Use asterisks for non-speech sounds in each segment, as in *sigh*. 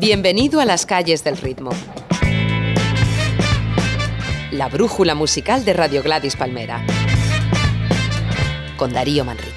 Bienvenido a las calles del ritmo. La brújula musical de Radio Gladys Palmera. Con Darío Manrique.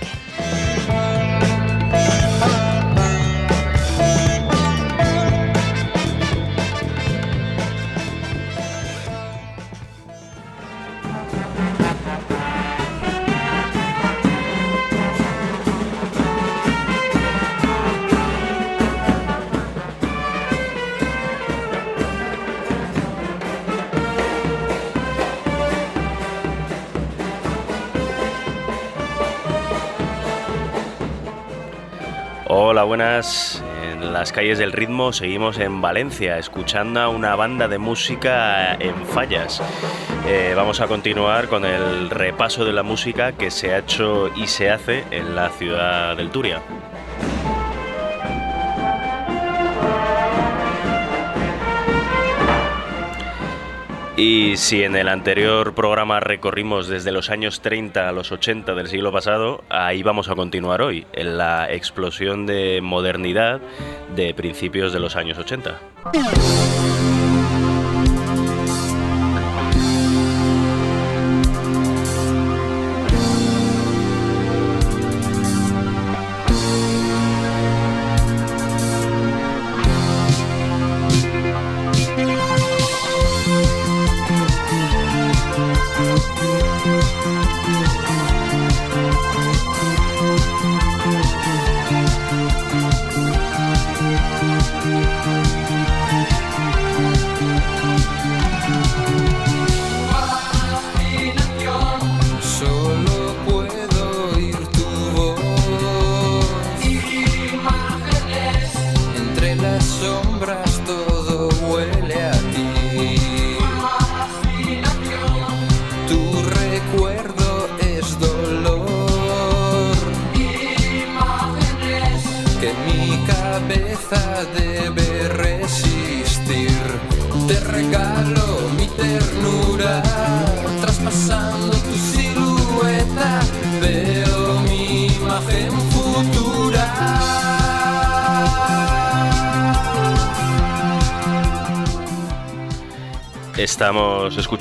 Buenas. En las calles del ritmo seguimos en Valencia, escuchando a una banda de música en fallas. Eh, vamos a continuar con el repaso de la música que se ha hecho y se hace en la ciudad del Turia. Y si en el anterior programa recorrimos desde los años 30 a los 80 del siglo pasado, ahí vamos a continuar hoy, en la explosión de modernidad de principios de los años 80.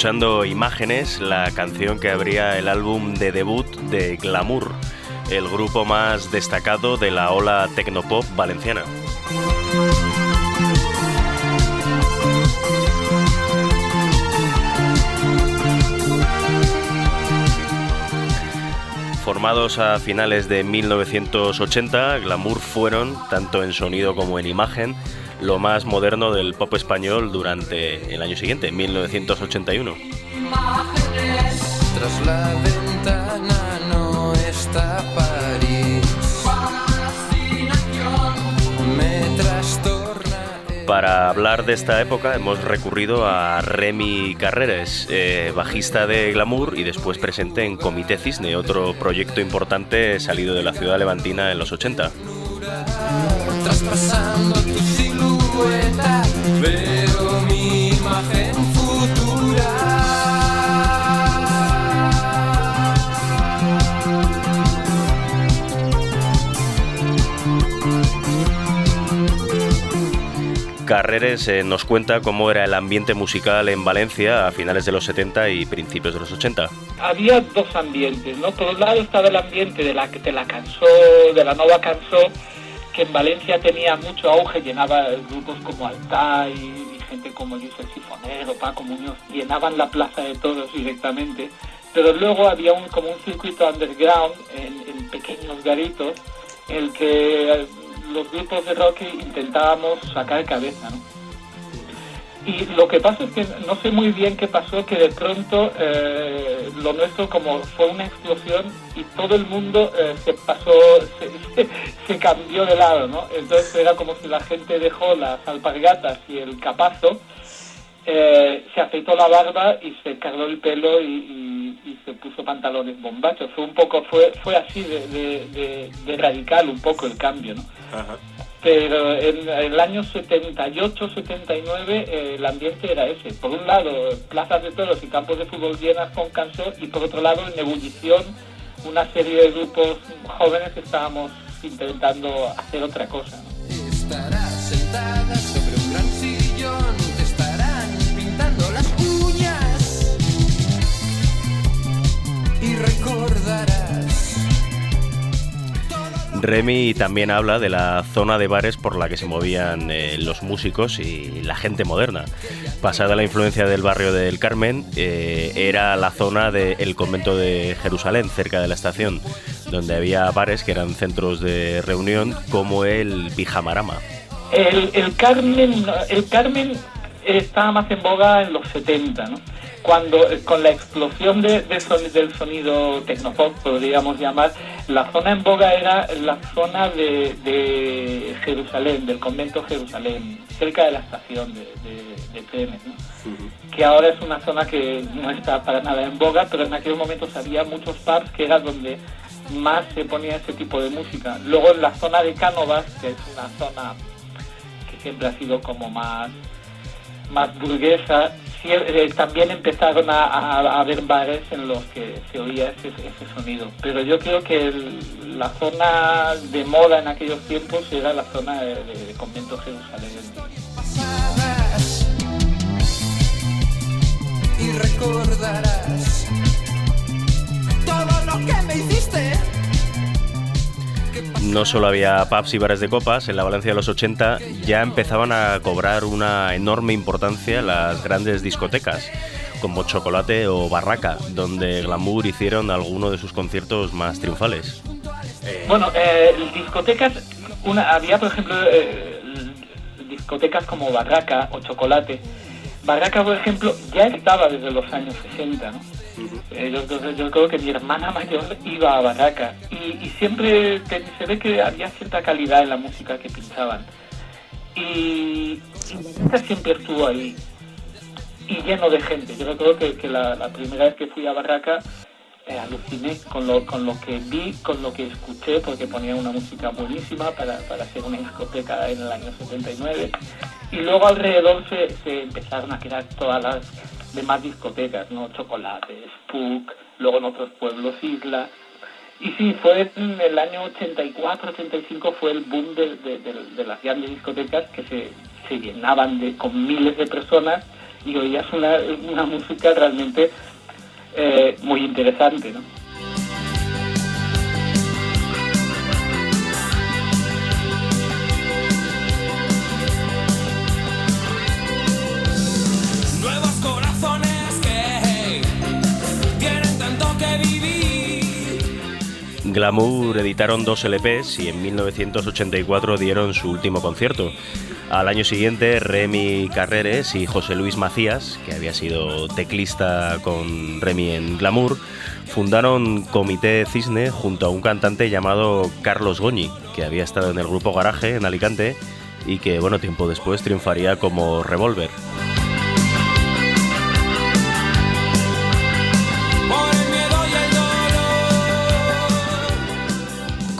Escuchando Imágenes, la canción que abría el álbum de debut de Glamour, el grupo más destacado de la ola tecnopop valenciana. Formados a finales de 1980, Glamour fueron, tanto en sonido como en imagen, lo más moderno del pop español durante el año siguiente, 1981. Tras la ventana no está París. Me trastorna. el- Para hablar de esta época hemos recurrido a Remy Carreras, eh, bajista de Glamour y después presente en Comité Cisne, otro proyecto importante salido de la ciudad levantina en los 80. Traspasando tu silueta, veo mi imagen Carreres eh, nos cuenta cómo era el ambiente musical en Valencia a finales de los 70 y principios de los 80. había dos ambientes, ¿no? Por un lado estaba el ambiente de la, de la canción, de la nova canción, que en Valencia tenía mucho auge, llenaba grupos como Altai y gente como el Sifonero, Paco Muñoz, llenaban la plaza de toros directamente, pero luego había un, como un circuito underground en, pequeños garitos, en el que los grupos de rock intentábamos sacar cabeza, ¿no? Y lo que pasa es que no sé muy bien qué pasó, que de pronto eh, lo nuestro como fue una explosión y todo el mundo eh, se pasó, se, *laughs* se- cambió de lado, ¿no? Entonces era como si la gente dejó las alpargatas y el capazo, eh, se afeitó la barba y se cargó el pelo y, y- se puso pantalones bombachos. Fue un poco, fue, fue así de- de- de radical un poco el cambio, ¿no? pero en, en, el año 78-79 eh, el ambiente era ese. Por un lado, plazas de toros y campos de fútbol llenas con canso y por otro lado, en ebullición, una serie de grupos jóvenes que estábamos intentando hacer otra cosa. ¿no? Estarás sentada sobre un gran sillón, te estarán pintando las uñas y recordarás. Remy también habla de la zona de bares por la que se movían eh, los músicos y la gente moderna. Pasada la influencia del barrio del Carmen, eh, era la zona del convento de Jerusalén, cerca de la estación, donde había bares que eran centros de reunión como el Pijamarama. El, Carmen, el Carmen estaba más en boga en los 70, ¿no? Cuando eh, con la explosión de, de son- del sonido tecnopop, podríamos llamar, la zona en boga era la zona de, de Jerusalén, del convento Jerusalén, cerca de la estación de, de, trenes, ¿no? que ahora es una zona que no está para nada en boga, pero en aquellos momentos había muchos pubs que era donde más se ponía ese tipo de música. Luego en la zona de Cánovas, que es una zona que siempre ha sido como más, más burguesa, también empezaron a, a- a haber bares en los que se oía ese, sonido. Pero yo creo que la zona de moda en aquellos tiempos era la zona de, de Convento Jerusalén. y recordarás todo lo que me hiciste. No solo había pubs y bares de copas, en la Valencia de los 80 ya empezaban a cobrar una enorme importancia las grandes discotecas, como Chocolate o Barraca, donde Glamour hicieron algunos de sus conciertos más triunfales. Bueno, eh, discotecas, una, había por ejemplo eh, discotecas como Barraca o Chocolate. Barraca, por ejemplo, ya estaba desde los años 60, ¿no? Eh, yo, yo- yo creo que mi hermana mayor iba a Barraca y, y siempre te- se ve que había cierta calidad en la música que pinchaban. Y, y siempre estuvo ahí y lleno de gente. Yo recuerdo que, que la, la primera vez que fui a Barraca eh, aluciné con lo, con lo que vi, con lo que escuché, porque ponía una música buenísima para, para hacer una discoteca en el año 79. Y luego alrededor se, empezaron a crear todas las demás discotecas, ¿no? Chocolate, Spook, luego en otros pueblos Isla. Y sí, fue en el año 84, 85 fue el boom de, de- de- de las grandes discotecas que se, se llenaban de, con miles de personas y oías una, una música realmente eh, muy interesante, ¿no? Glamour editaron dos LPs y en 1984 dieron su último concierto. Al año siguiente, Remy Carreres y José Luis Macías, que había sido teclista con Remy en Glamour, fundaron Comité Cisne junto a un cantante llamado Carlos Goñi, que había estado en el grupo Garaje en Alicante y que, bueno, tiempo después triunfaría como Revolver.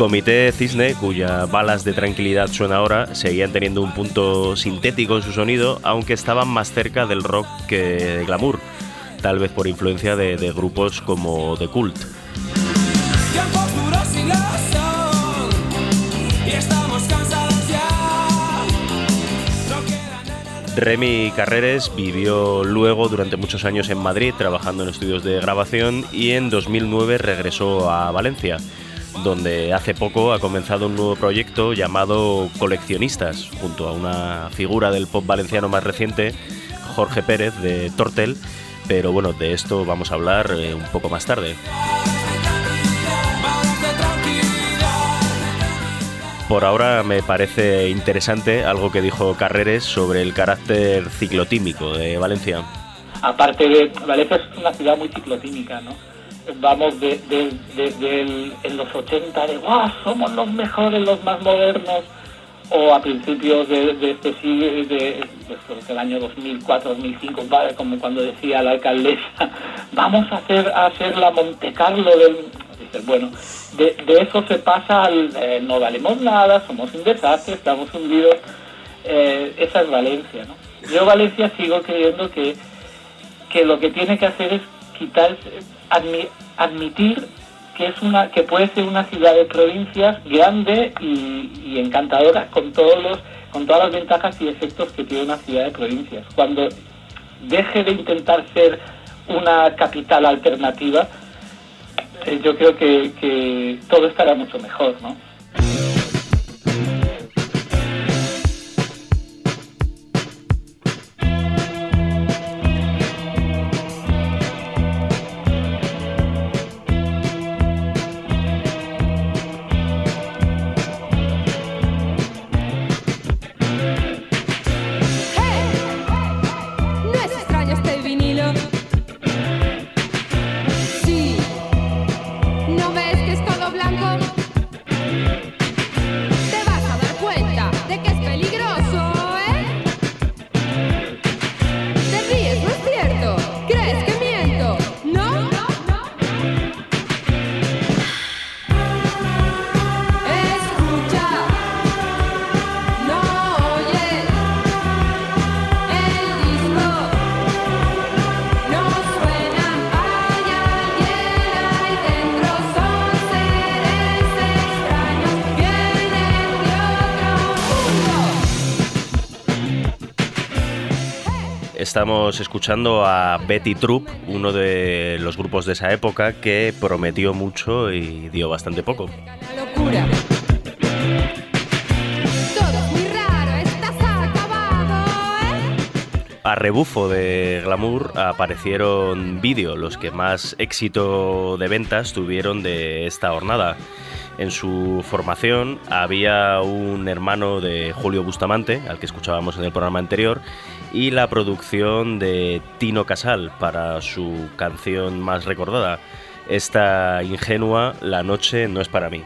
Comité Cisne, cuya balas de tranquilidad suena ahora, seguían teniendo un punto sintético en su sonido, aunque estaban más cerca del rock que de glamour, tal vez por influencia de, de grupos como The Cult. Remy Carreres vivió luego durante muchos años en Madrid trabajando en estudios de grabación y en 2009 regresó a Valencia, donde hace poco ha comenzado un nuevo proyecto llamado Coleccionistas, junto a una figura del pop valenciano más reciente, Jorge Pérez de Tortel, pero bueno, de esto vamos a hablar eh, un poco más tarde. Por ahora me parece interesante algo que dijo Carreres sobre el carácter ciclotímico de Valencia. Aparte de, Valencia es una ciudad muy ciclotímica, ¿no? Vamos de, de- en los 80 de ¡guau! Somos los mejores, los más modernos, o a principios de, este siglo, de, de- del año 2004, 2005, ¿vale? como cuando decía la alcaldesa, *laughs* vamos a hacer, a hacer la Monte Carlo del... Bueno, de, eso se pasa al eh, no valemos nada, somos un desastre, estamos hundidos. Eh, esa es Valencia, ¿no? Yo Valencia sigo creyendo que que lo que tiene que hacer es quitar, admi- admitir que es una, que puede ser una ciudad de provincias grande y, encantadora con todos los, con todas las ventajas y efectos que tiene una ciudad de provincias. Cuando deje de intentar ser una capital alternativa, eh, yo creo que, que todo estará mucho mejor. No Estamos escuchando a Betty Troop, uno de los grupos de esa época que prometió mucho y dio bastante poco. Locura. ¿eh? A rebufo de glamour aparecieron vídeos, los que más éxito de ventas tuvieron de esta jornada. En su formación había un hermano de Julio Bustamante, al que escuchábamos en el programa anterior, y la producción de Tino Casal para su canción más recordada, esta ingenua La noche no es para mí.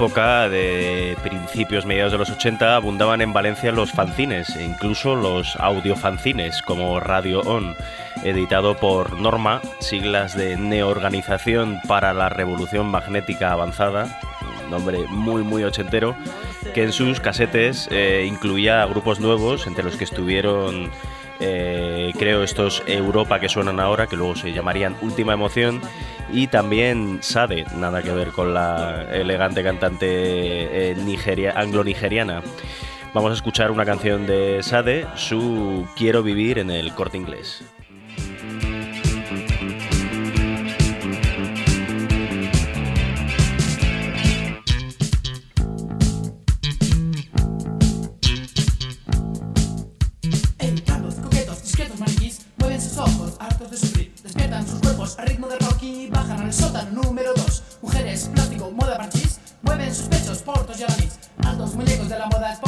época de principios, mediados de los 80, abundaban en Valencia los fanzines, e incluso los audiofanzines, como Radio On, editado por Norma, siglas de Neorganización para la Revolución Magnética Avanzada, nombre muy muy ochentero, que en sus casetes eh, incluía grupos nuevos, entre los que estuvieron eh, creo estos Europa que suenan ahora, que luego se llamarían Última Emoción, y también Sade, nada que ver con la elegante cantante eh, anglo-nigeriana. Vamos a escuchar una canción de Sade, su Quiero vivir en el corte inglés. despiertan sus cuerpos al ritmo de rock y bajan al sótano número 2. Mujeres, plástico, moda parchís, mueven sus pechos, portos y alanis, altos muñecos de la moda.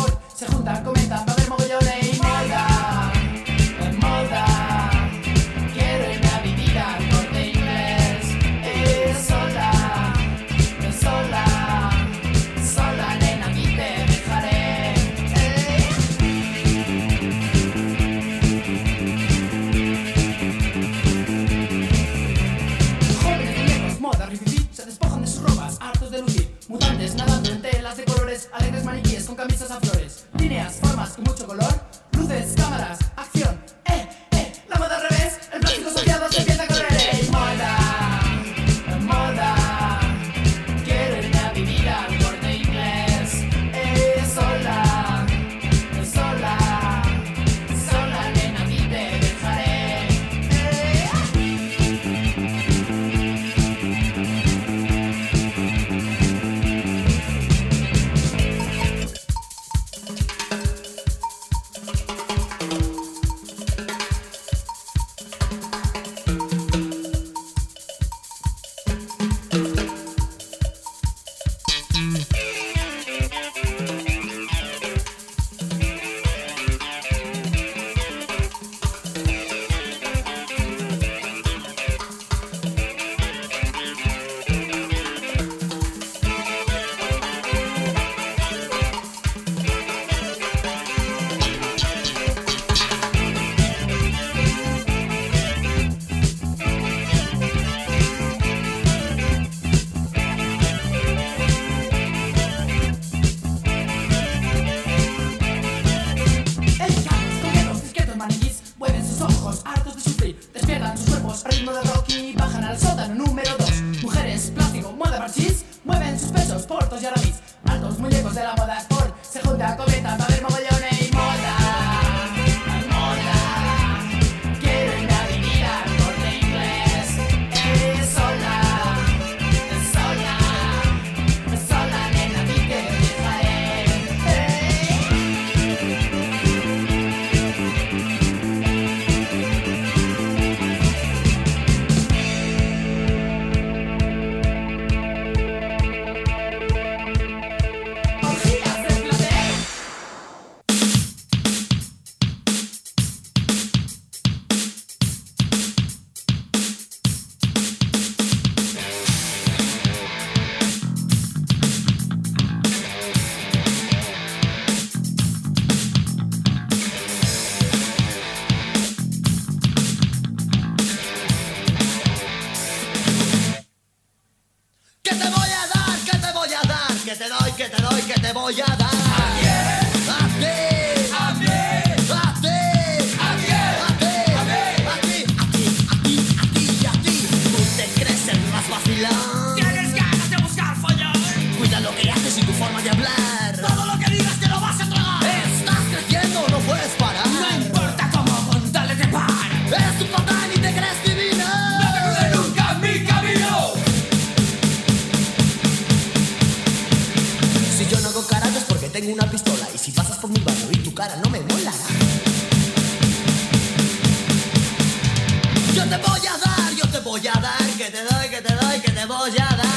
voy a dar, que te doy, que te doy, que te voy a dar.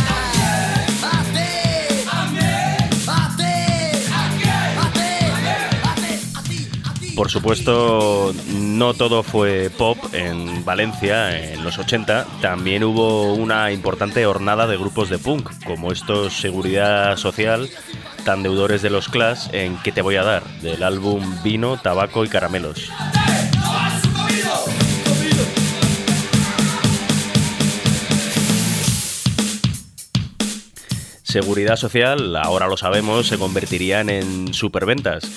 Por supuesto, no todo fue pop en Valencia en los 80. También hubo una importante hornada de grupos de punk, como estos Seguridad Social, tan deudores de los Clash, en ¿Qué te voy a dar? del álbum Vino, Tabaco y Caramelos. Seguridad Social, ahora lo sabemos, se convertirían en superventas.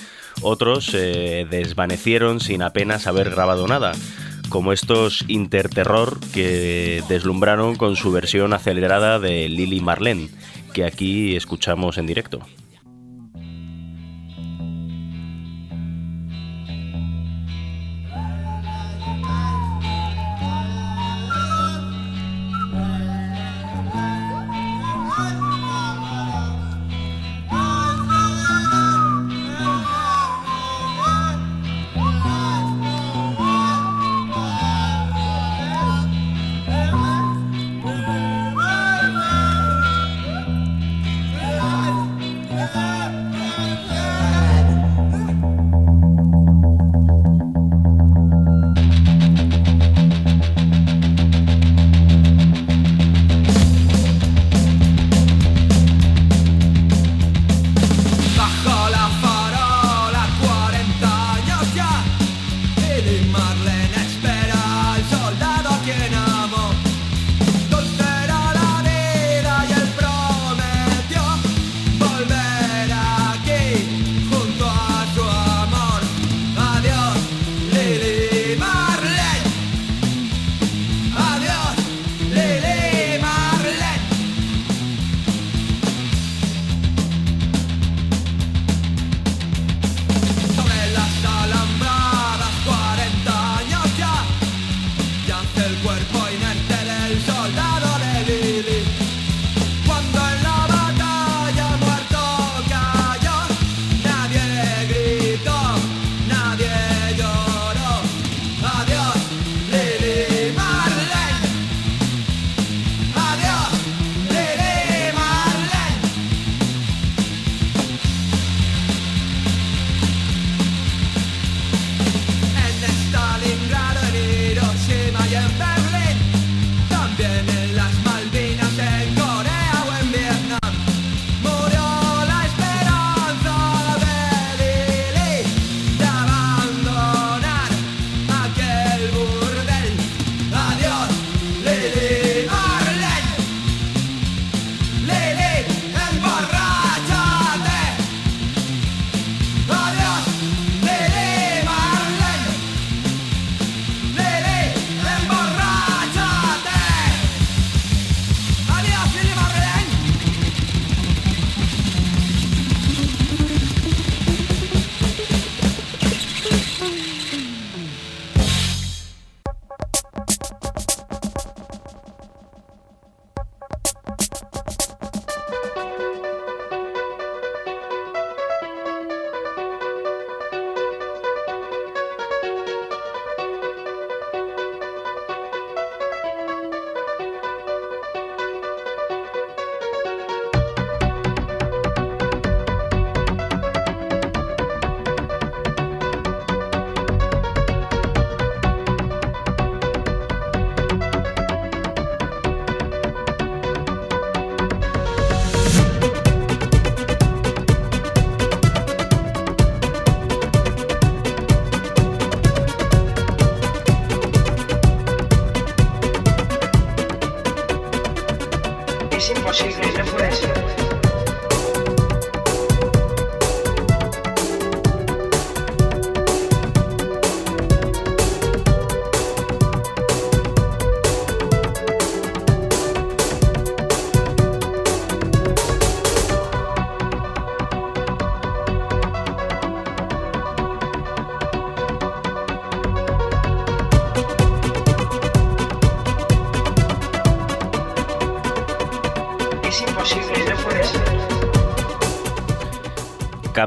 Otros se desvanecieron sin apenas haber grabado nada, como estos Interterror que deslumbraron con su versión acelerada de Lily Marlene, que aquí escuchamos en directo.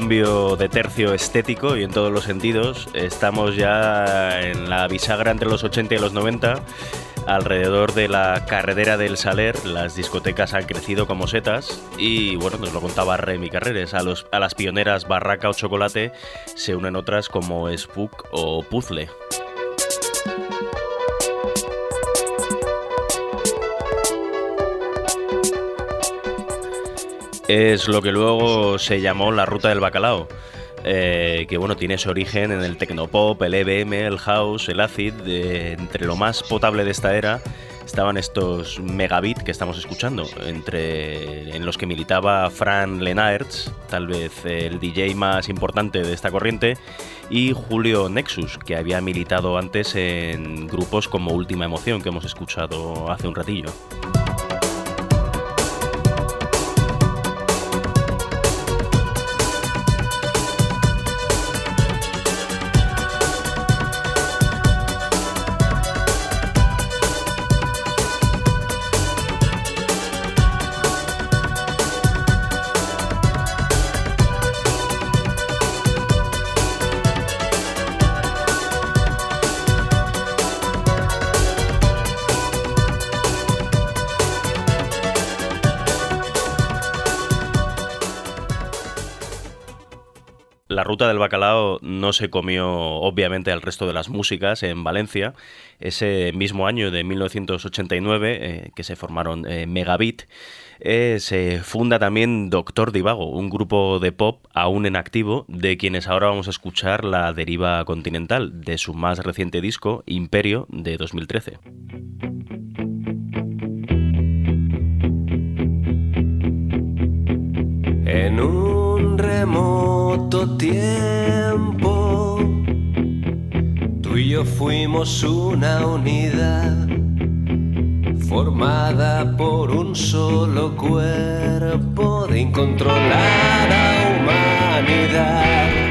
Cambio de tercio estético y en todos los sentidos. Estamos ya en la bisagra entre los 80 y los 90. Alrededor de la carretera del Saler, las discotecas han crecido como setas y, bueno, nos lo contaba Remy Carreres. A, los, a las pioneras Barraca o Chocolate se unen otras como Spook o Puzzle. Es lo que luego se llamó la Ruta del Bacalao. eh, que bueno, tiene su origen en el tecnopop, el EBM, el house, el acid. entre lo más potable de esta era estaban estos megabit que estamos escuchando, entre en los que militaba Fran Lenaerts, tal vez el DJ más importante de esta corriente, y Julio Nexus, que había militado antes en grupos como Última Emoción, que hemos escuchado hace un ratillo. Bacalao no se comió obviamente al resto de las músicas en Valencia. Ese mismo año de 1989 eh, que se formaron eh, Megabit, eh, se funda también Doctor Divago, un grupo de pop aún en activo de quienes ahora vamos a escuchar la deriva continental de su más reciente disco, Imperio, de 2013. En un remoto tiempo, tú y yo fuimos una unidad formada por un solo cuerpo de incontrolada humanidad.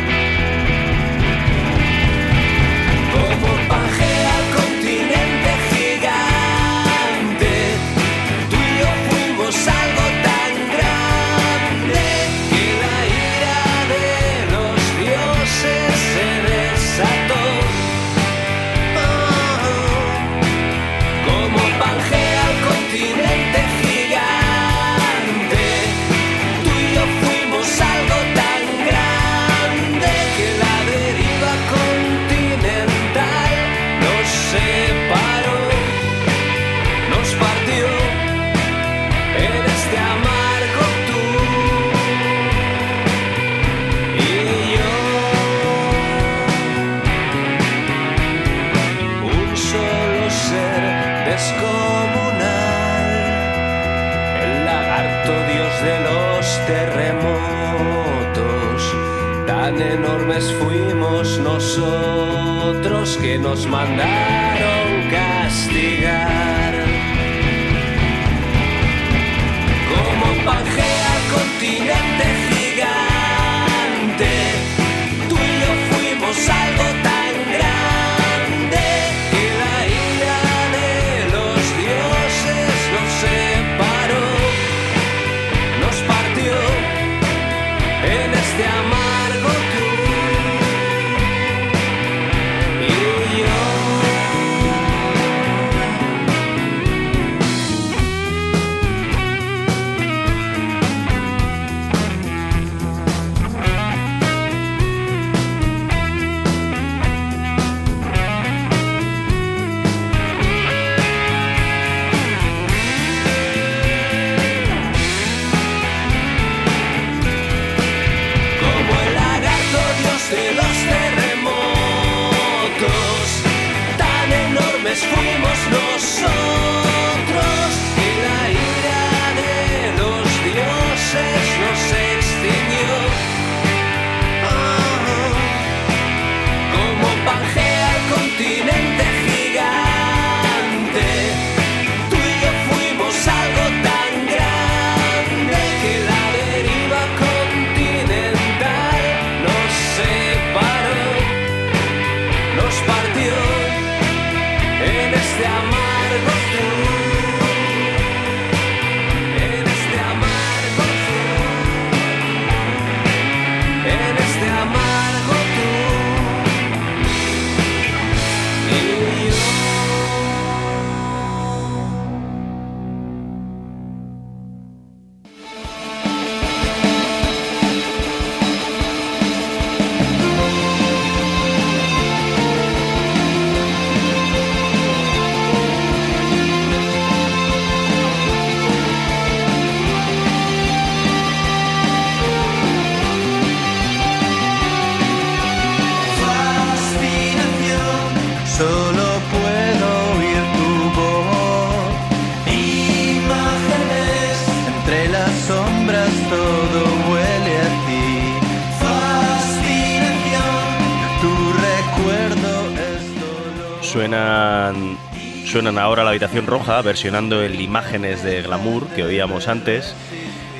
La habitación roja, versionando el Imágenes de Glamour que oíamos antes.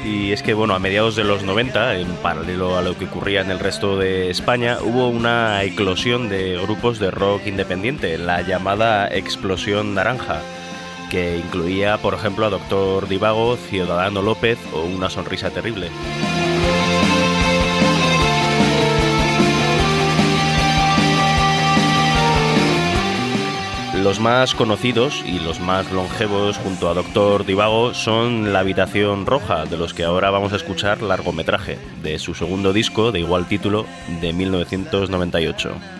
Y es que, bueno, a mediados de los 90, en paralelo a lo que ocurría en el resto de España, hubo una eclosión de grupos de rock independiente, la llamada Explosión Naranja, que incluía, por ejemplo, a Doctor Divago, Ciudadano López o Una Sonrisa Terrible. Los más conocidos y los más longevos junto a Doctor Divago son La Habitación Roja, de los que ahora vamos a escuchar largometraje, de su segundo disco de igual título de 1998.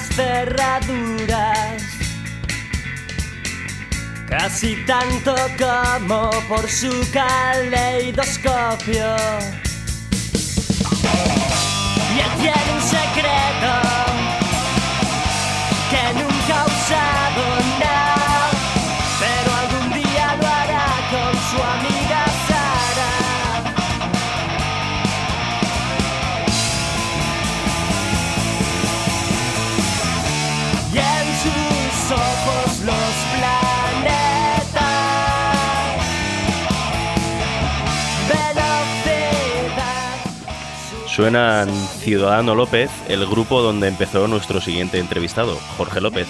las cerraduras, casi tanto como por su caleidoscopio. Sus ojos los planetas. Velocidad. Suenan Ciudadano López, el grupo donde empezó nuestro siguiente entrevistado, Jorge López.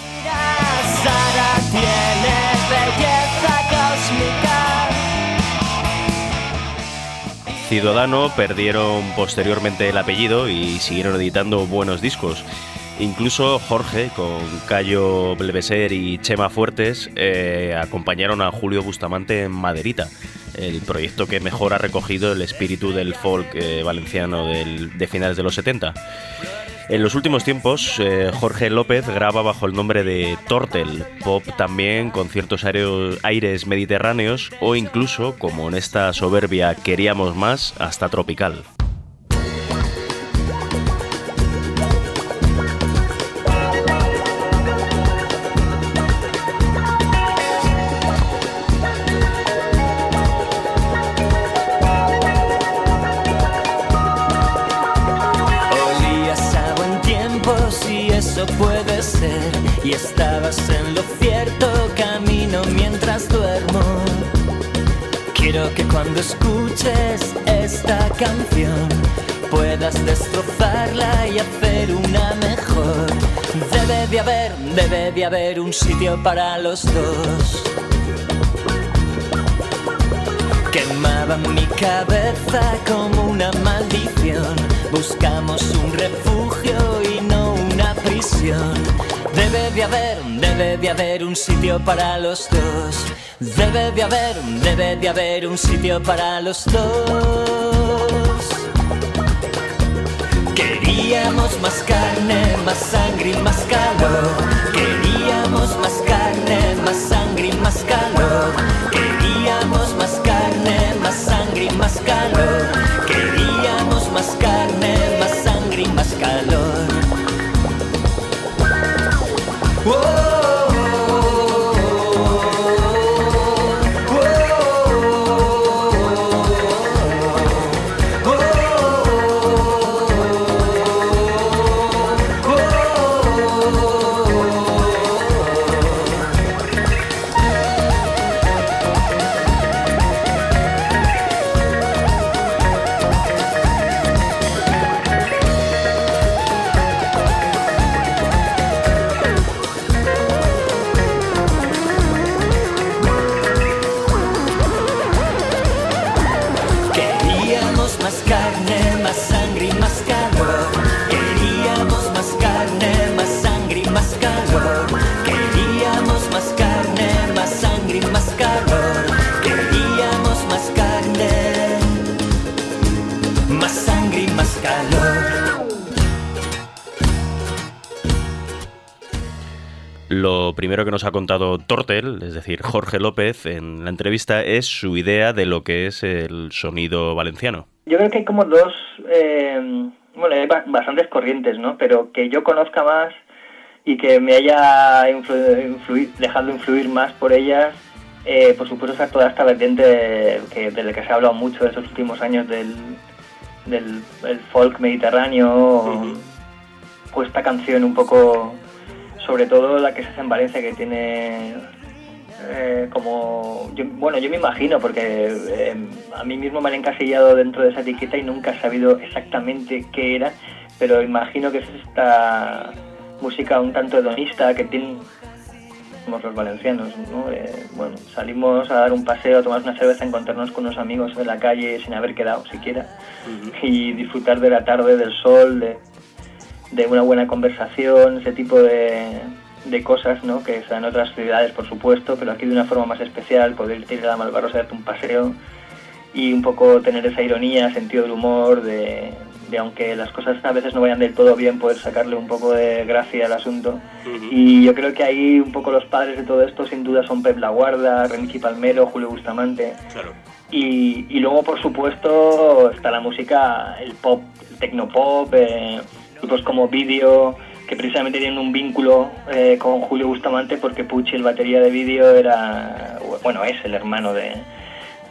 Ciudadano perdieron posteriormente el apellido y siguieron editando buenos discos. Incluso Jorge, con Cayo Belveser y Chema Fuertes, eh, acompañaron a Julio Bustamante en Maderita, el proyecto que mejor ha recogido el espíritu del folk eh, valenciano de finales de los 70. En los últimos tiempos, eh, Jorge López graba bajo el nombre de Tortel, pop también con ciertos aires mediterráneos o incluso, como en esta soberbia Queríamos más, hasta tropical. Que cuando escuches esta canción Puedas destrozarla y hacer una mejor Debe de haber, debe de haber un sitio para los dos Quemaba mi cabeza como una maldición. Buscamos un refugio prisión. Debe de haber, debe de haber un sitio para los dos. Debe de haber, debe de haber un sitio para los dos. Queríamos más carne, más sangre y más calor. Queríamos más carne, más sangre y más calor. Queríamos más carne, más sangre y más calor. Queríamos más carne, más sangre y más calor. Queríamos Lo primero que nos ha contado Tortel, es decir, Jorge López, en la entrevista es su idea de lo que es el sonido valenciano. Yo creo que hay como dos, eh, bueno, hay ba- bastantes corrientes, ¿no? Pero que yo conozca más y que me haya influ- influir- dejado influir más por ellas, eh, por supuesto, está toda esta vertiente de, que, de la que se ha hablado mucho en estos últimos años del, del el folk mediterráneo, o, o esta canción un poco, sobre todo la que se hace en Valencia, que tiene eh, como yo- bueno yo me imagino porque eh, a mí mismo me han encasillado dentro de esa etiqueta y nunca he sabido exactamente qué era pero imagino que es esta música un tanto hedonista que tienen somos los valencianos ¿no? Eh, bueno salimos a dar un paseo a tomar una cerveza a encontrarnos con unos amigos en la calle sin haber quedado siquiera y disfrutar de la tarde del sol de, de una buena conversación ese tipo de, de cosas ¿no? que se dan en otras ciudades, por supuesto, pero aquí de una forma más especial, poder irte a la Malvarrosa a darte un paseo y un poco tener esa ironía, sentido del humor, de, de aunque las cosas a veces no vayan del todo bien, poder sacarle un poco de gracia al asunto. Y yo creo que ahí un poco los padres de todo esto sin duda son Pep Laguarda, Renichi Palmero, Julio Bustamante. Claro. Y, y luego, por supuesto, está la música, el pop, el tecnopop, eh, grupos como Video, que precisamente tienen un vínculo eh, con Julio Bustamante porque Pucci, el batería de Video, era, bueno, es el hermano de,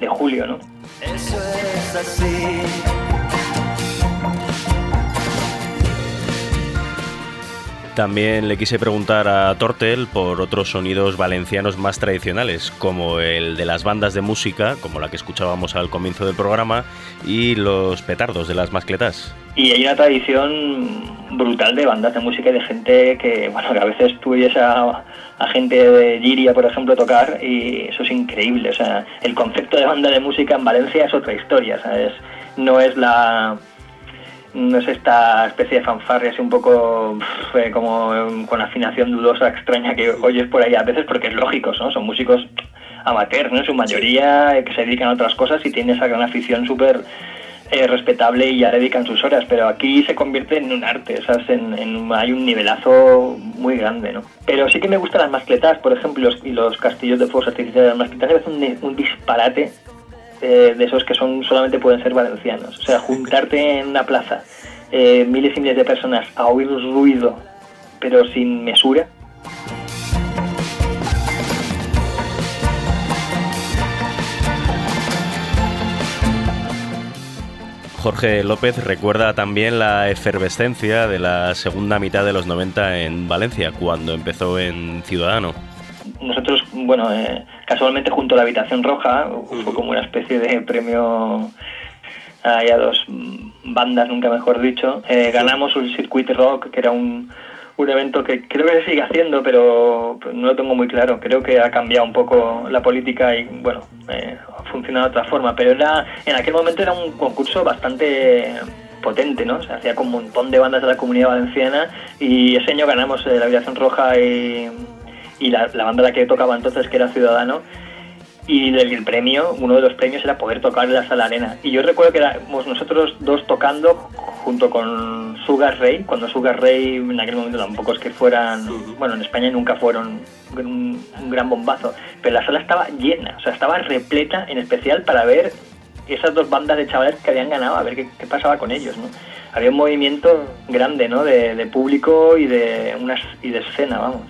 Julio, ¿no? Es así. También le quise preguntar a Tortel por otros sonidos valencianos más tradicionales, como el de las bandas de música, como la que escuchábamos al comienzo del programa, y los petardos de las mascletas. Y hay una tradición brutal de bandas de música y de gente que, bueno, que a veces tú oyes a, gente de Giria, por ejemplo, tocar y eso es increíble. O sea, el concepto de banda de música en Valencia es otra historia, ¿sabes? No es la no es esta especie de fanfarria así un poco eh, como eh, con afinación dudosa, extraña que oyes por ahí a veces porque es lógico, ¿no? Son músicos amateurs, ¿no? En su mayoría eh, que se dedican a otras cosas y tienen esa gran afición súper eh, respetable y ya dedican sus horas, pero aquí se convierte en un arte, ¿sabes? En, en hay un nivelazo muy grande, ¿no? Pero sí que me gustan las mascletas, por ejemplo, y los, y los castillos de fuegos artificiales. Las mascletas parecen un, un disparate eh, de esos que son solamente pueden ser valencianos. O sea, juntarte en una plaza, eh, miles y miles de personas a oír ruido, pero sin mesura, Jorge López recuerda también la efervescencia de la segunda mitad de los 90 en Valencia, cuando empezó en Ciudadano. Nosotros, bueno, eh, casualmente junto a la Habitación Roja, fue como una especie de premio ahí a dos bandas, nunca mejor dicho. Eh, ganamos un Circuit Rock, que era un, un evento que creo que se sigue haciendo, pero no lo tengo muy claro. Creo que ha cambiado un poco la política y, bueno, eh, ha funcionado de otra forma. Pero era en aquel momento era un concurso bastante potente, ¿no? Se hacía con un montón de bandas de la comunidad valenciana y ese año ganamos eh, la Habitación Roja y, y la, la banda a la que tocaba entonces, que era Ciudadano, y el, premio, uno de los premios era poder tocar en la sala arena. Y yo recuerdo que éramos nosotros dos tocando junto con Sugar Ray, cuando Sugar Ray en aquel momento tampoco es que fueran, bueno, en España nunca fueron un, un gran bombazo, pero la sala estaba llena, o sea, estaba repleta en especial para ver esas dos bandas de chavales que habían ganado, a ver qué, qué pasaba con ellos, ¿no? Había un movimiento grande, ¿no? De, de público y de, unas, y de escena, vamos.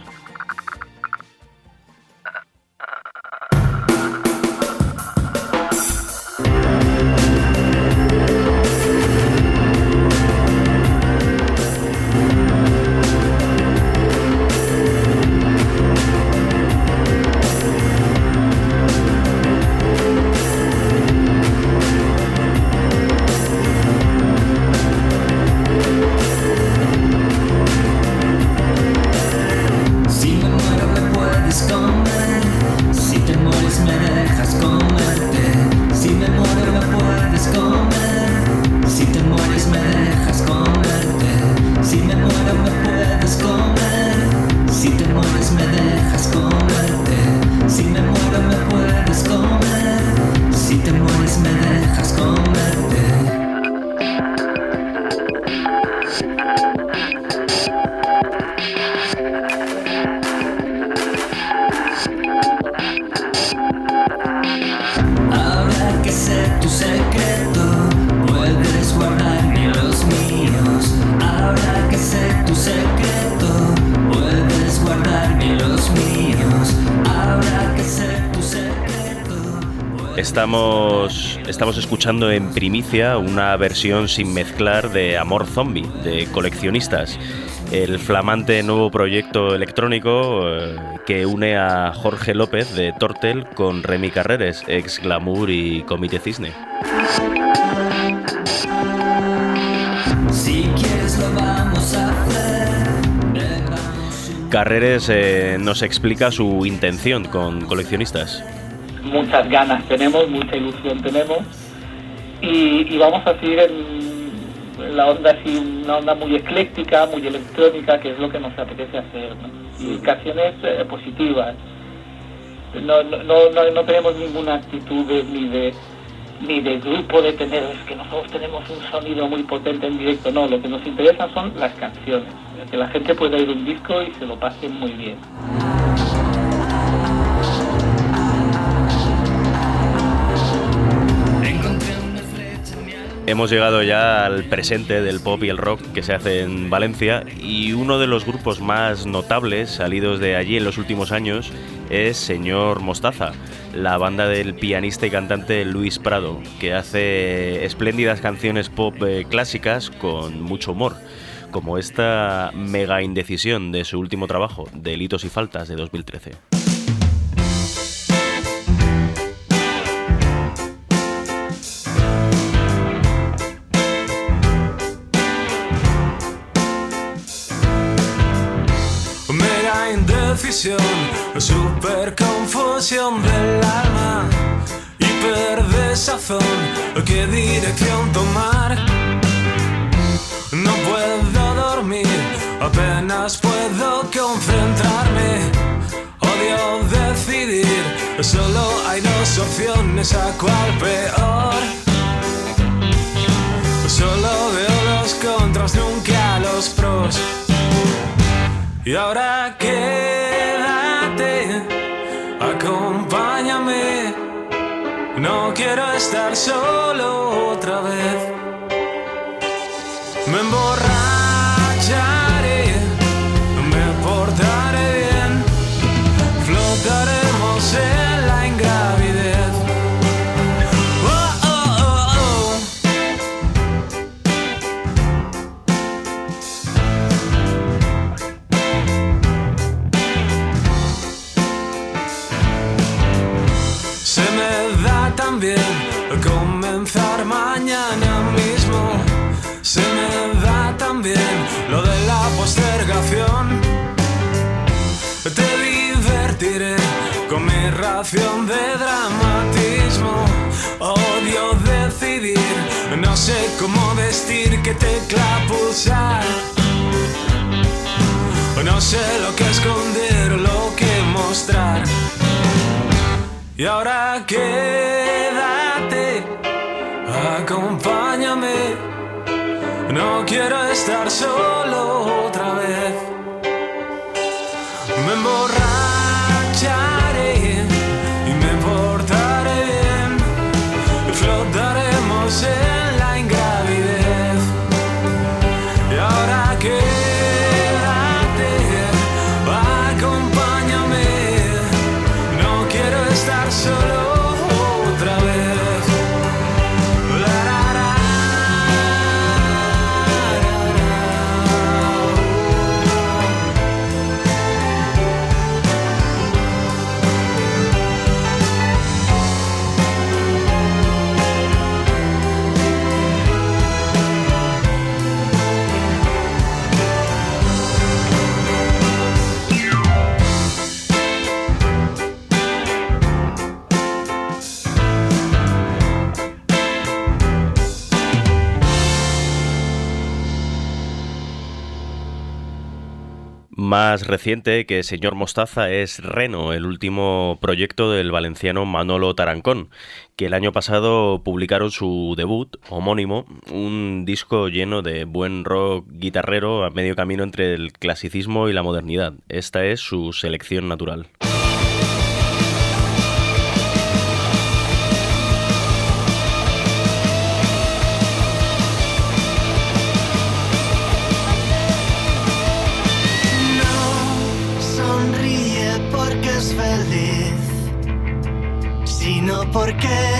Estamos, escuchando en primicia una versión sin mezclar de Amor Zombie, de coleccionistas. El flamante nuevo proyecto electrónico eh, que une a Jorge López de Tortel con Remy Carreres, ex Glamour y Comité Cisne. Si quieres lo vamos a hacer. Carreres eh, nos explica su intención con coleccionistas. Muchas ganas tenemos, mucha ilusión tenemos y, y vamos a seguir en, la onda así, una onda muy ecléctica, muy electrónica, que es lo que nos apetece hacer. ¿no? Y canciones eh, positivas. No, no, no, no, no tenemos ninguna actitud de- ni de ni de grupo de tener, es que nosotros tenemos un sonido muy potente en directo, no, lo que nos interesa son las canciones, que la gente pueda ir un disco y se lo pase muy bien. Hemos llegado ya al presente del pop y el rock que se hace en Valencia y uno de los grupos más notables salidos de allí en los últimos años es Señor Mostaza, la banda del pianista y cantante Luis Prado, que hace espléndidas canciones pop eh, clásicas con mucho humor, como esta mega indecisión de su último trabajo, Delitos y Faltas de 2013. Indecisión, super confusión del alma, hiper desazón, qué dirección tomar. No puedo dormir, apenas puedo concentrarme. Odio decidir, solo hay dos opciones, a cuál peor. Solo veo los contras, nunca los pros. Y ahora No quiero estar solo otra vez. Me emborracharé, divertiré con mi ración de dramatismo. Odio decidir, no sé cómo vestir, qué tecla pulsar. No sé lo que esconder, lo que mostrar. Y ahora quédate, acompáñame. No quiero estar solo otra vez. Me emborracharé y Más reciente que Señor Mostaza es Reno, el último proyecto del valenciano Manolo Tarancón, que el año pasado publicaron su debut homónimo, un disco lleno de buen rock guitarrero a medio camino entre el clasicismo y la modernidad. Esta es su selección natural. Sino porque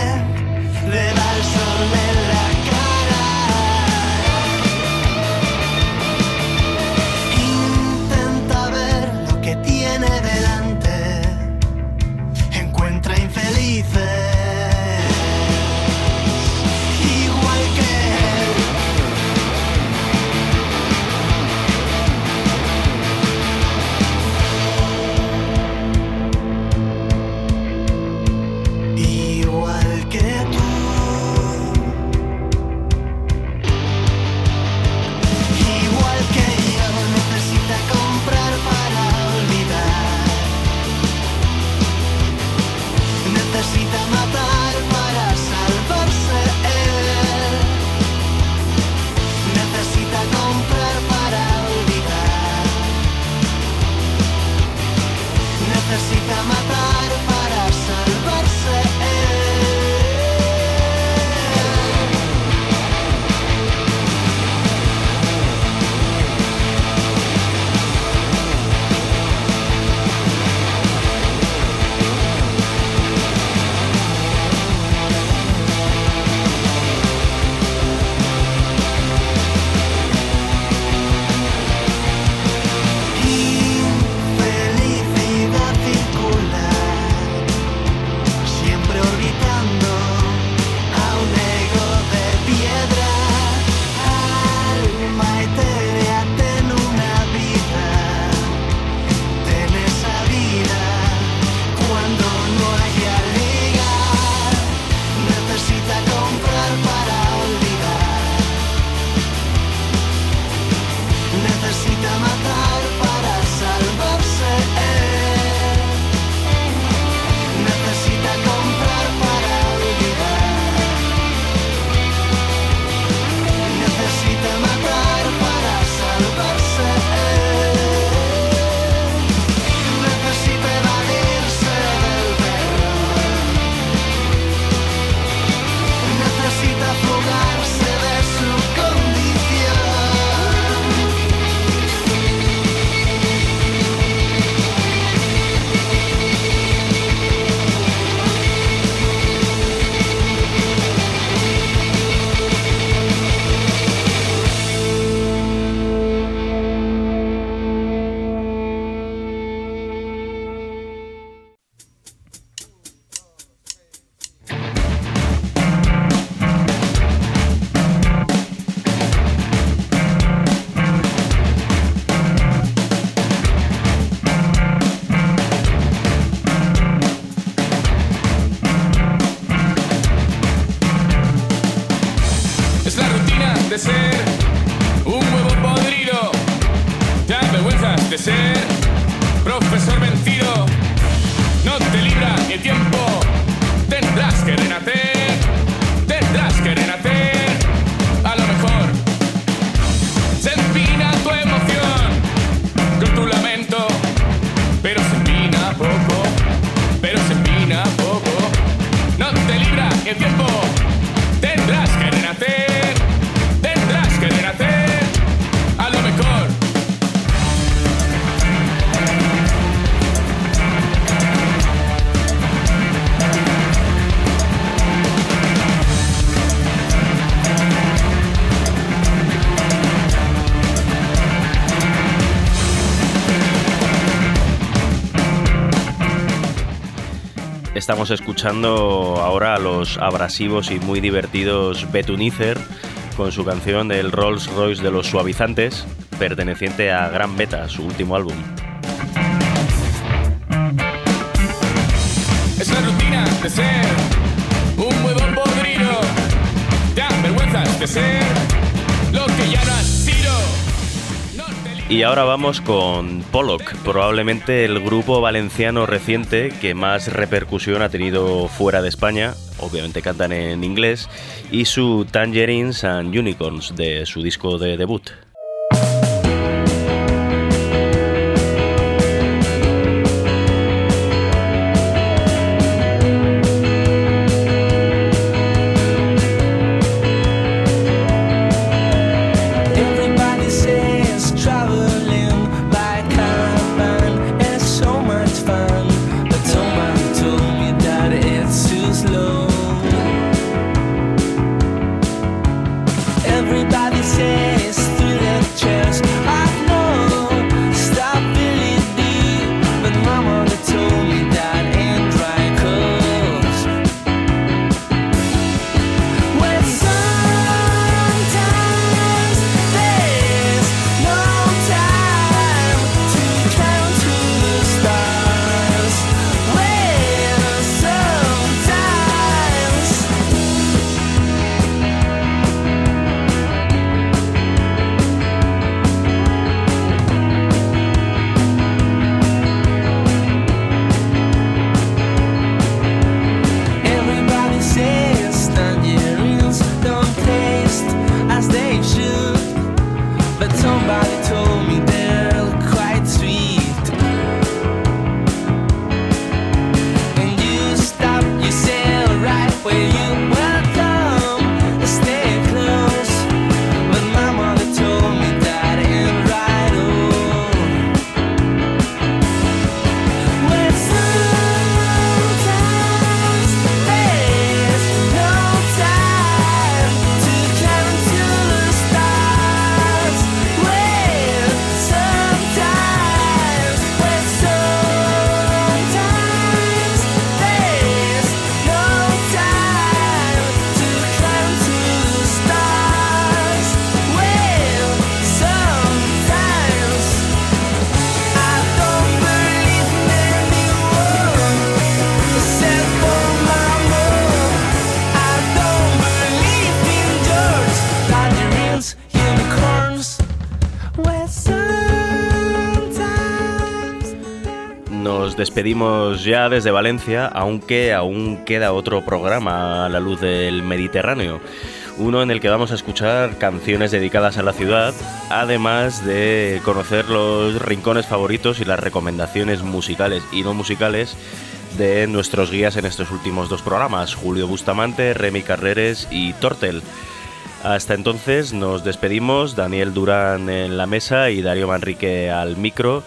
Estamos escuchando ahora a los abrasivos y muy divertidos Betunizer con su canción del Rolls Royce de los suavizantes, perteneciente a Gran Beta, su último álbum. Y ahora vamos con Pollock, probablemente el grupo valenciano reciente que más repercusión ha tenido fuera de España, obviamente cantan en inglés, y su Tangerines and Unicorns de su disco de debut. say Nos despedimos ya desde Valencia, aunque aún queda otro programa a la luz del Mediterráneo. Uno en el que vamos a escuchar canciones dedicadas a la ciudad, además de conocer los rincones favoritos y las recomendaciones musicales y no musicales de nuestros guías en estos últimos dos programas, Julio Bustamante, Remy Carreres y Tortel. Hasta entonces nos despedimos, Daniel Durán en la mesa y Darío Manrique al micro,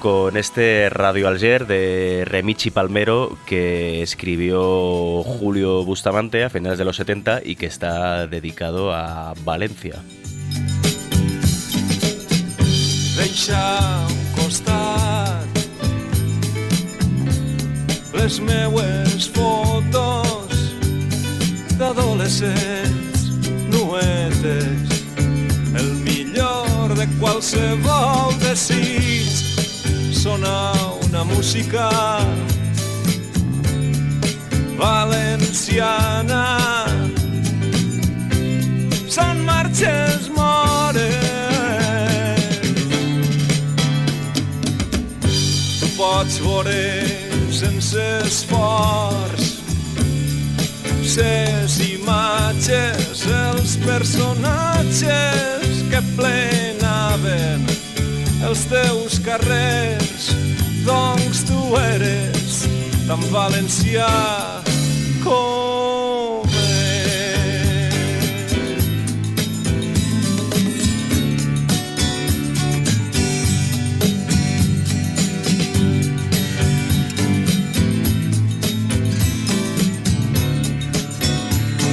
con este Radio Alger de Remichi Palmero que escribió Julio Bustamante a finales de los 70 y que está dedicado a Valencia. deixa un costat les meues fotos d'adolescents nuetes el millor de qualsevol desig sona una música valenciana són marxes mores pots veure sense esforç. Ses imatges, els personatges que plenaven els teus carrers, doncs tu eres tan valencià com